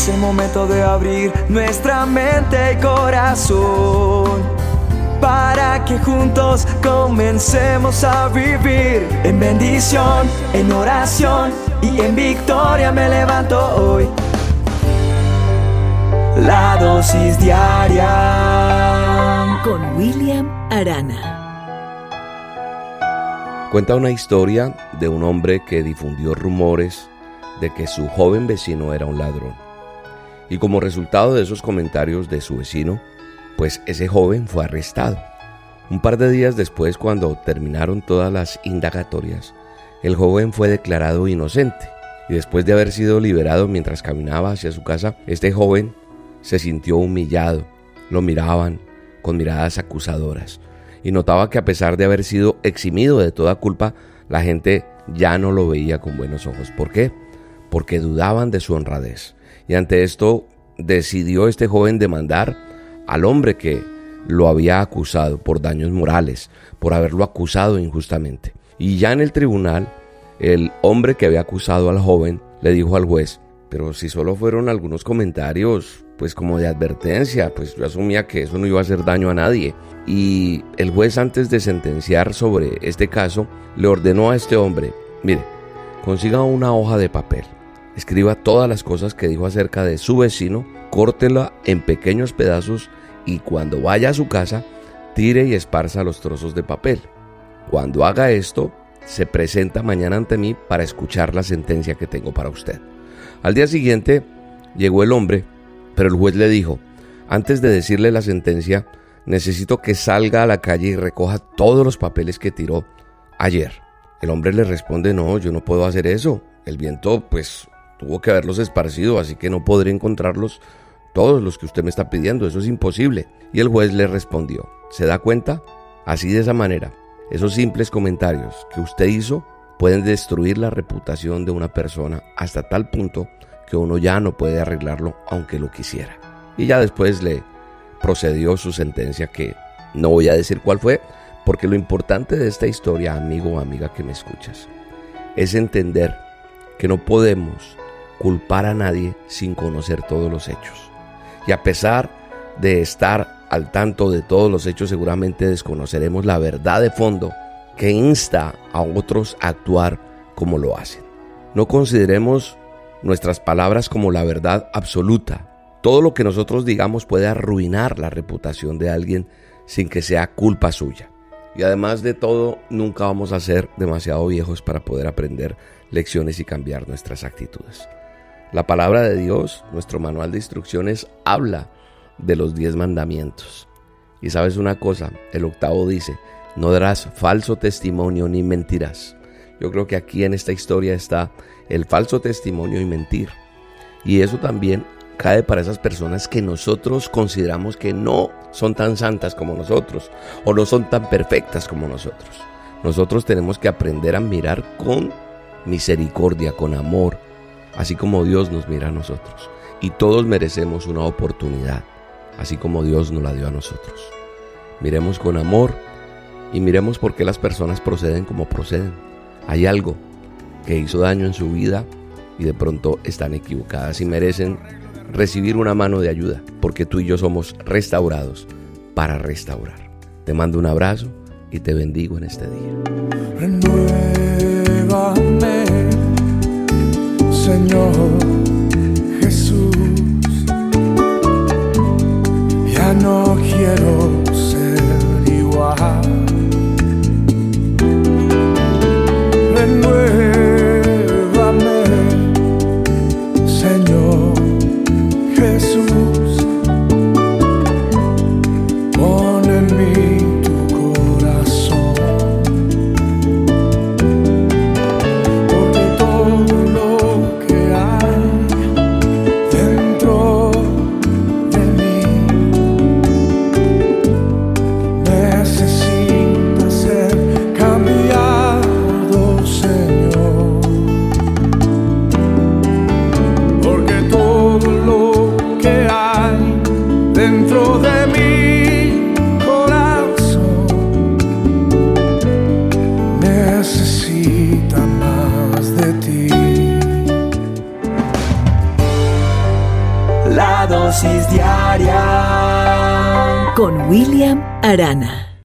Es el momento de abrir nuestra mente y corazón para que juntos comencemos a vivir en bendición, en oración y en victoria me levanto hoy. La dosis diaria con William Arana. Cuenta una historia de un hombre que difundió rumores de que su joven vecino era un ladrón. Y como resultado de esos comentarios de su vecino, pues ese joven fue arrestado. Un par de días después, cuando terminaron todas las indagatorias, el joven fue declarado inocente. Y después de haber sido liberado mientras caminaba hacia su casa, este joven se sintió humillado. Lo miraban con miradas acusadoras. Y notaba que a pesar de haber sido eximido de toda culpa, la gente ya no lo veía con buenos ojos. ¿Por qué? Porque dudaban de su honradez. Y ante esto decidió este joven demandar al hombre que lo había acusado por daños morales, por haberlo acusado injustamente. Y ya en el tribunal, el hombre que había acusado al joven le dijo al juez, pero si solo fueron algunos comentarios, pues como de advertencia, pues yo asumía que eso no iba a hacer daño a nadie. Y el juez antes de sentenciar sobre este caso, le ordenó a este hombre, mire, consiga una hoja de papel, escriba todas las cosas que dijo acerca de su vecino, córtela en pequeños pedazos y cuando vaya a su casa, tire y esparza los trozos de papel. Cuando haga esto, se presenta mañana ante mí para escuchar la sentencia que tengo para usted. Al día siguiente llegó el hombre, pero el juez le dijo, antes de decirle la sentencia, necesito que salga a la calle y recoja todos los papeles que tiró ayer. El hombre le responde, no, yo no puedo hacer eso. El viento, pues, tuvo que haberlos esparcido, así que no podré encontrarlos todos los que usted me está pidiendo, eso es imposible. Y el juez le respondió, ¿se da cuenta? Así de esa manera, esos simples comentarios que usted hizo pueden destruir la reputación de una persona hasta tal punto que uno ya no puede arreglarlo aunque lo quisiera. Y ya después le procedió su sentencia que no voy a decir cuál fue, porque lo importante de esta historia, amigo o amiga que me escuchas, es entender que no podemos culpar a nadie sin conocer todos los hechos. Y a pesar de estar al tanto de todos los hechos, seguramente desconoceremos la verdad de fondo que insta a otros a actuar como lo hacen. No consideremos nuestras palabras como la verdad absoluta. Todo lo que nosotros digamos puede arruinar la reputación de alguien sin que sea culpa suya. Y además de todo, nunca vamos a ser demasiado viejos para poder aprender lecciones y cambiar nuestras actitudes. La palabra de Dios, nuestro manual de instrucciones, habla de los diez mandamientos. Y sabes una cosa, el octavo dice, no darás falso testimonio ni mentirás. Yo creo que aquí en esta historia está el falso testimonio y mentir. Y eso también cae para esas personas que nosotros consideramos que no son tan santas como nosotros o no son tan perfectas como nosotros. Nosotros tenemos que aprender a mirar con misericordia, con amor, así como Dios nos mira a nosotros. Y todos merecemos una oportunidad, así como Dios nos la dio a nosotros. Miremos con amor y miremos por qué las personas proceden como proceden. Hay algo que hizo daño en su vida y de pronto están equivocadas y merecen recibir una mano de ayuda, porque tú y yo somos restaurados para restaurar. Te mando un abrazo y te bendigo en este día. Señor dentro de mi corazón necesita más de ti. La dosis diaria con William Arana.